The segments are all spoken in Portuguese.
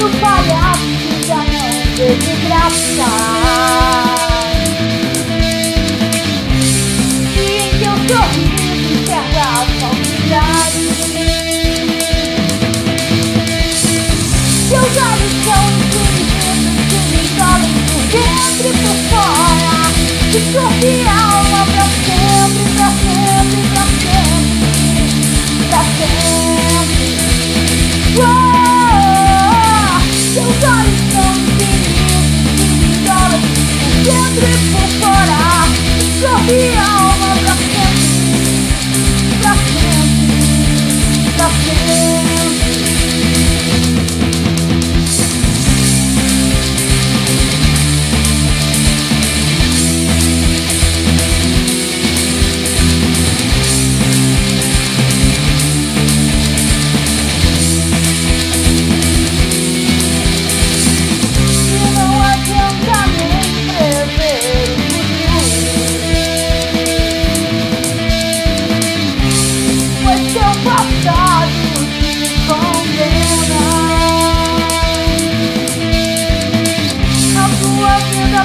do palhaço já não teve graça E em teu sorriso encerra a falsidade Teus olhos são escuros que me engolem por dentro e por fora. Te sorri a alma pra sempre, pra sempre, pra sempre Pra sempre. 要.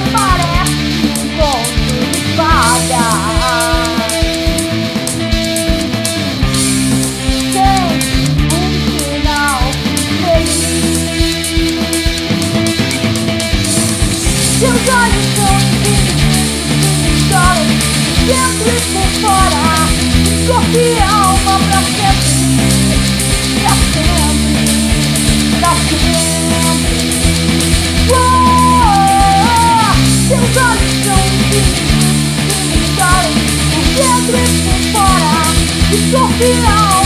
parece um ponto de fada. Tem um final feliz. Seus olhos são divididos em histórias, dentro e por fora. โ要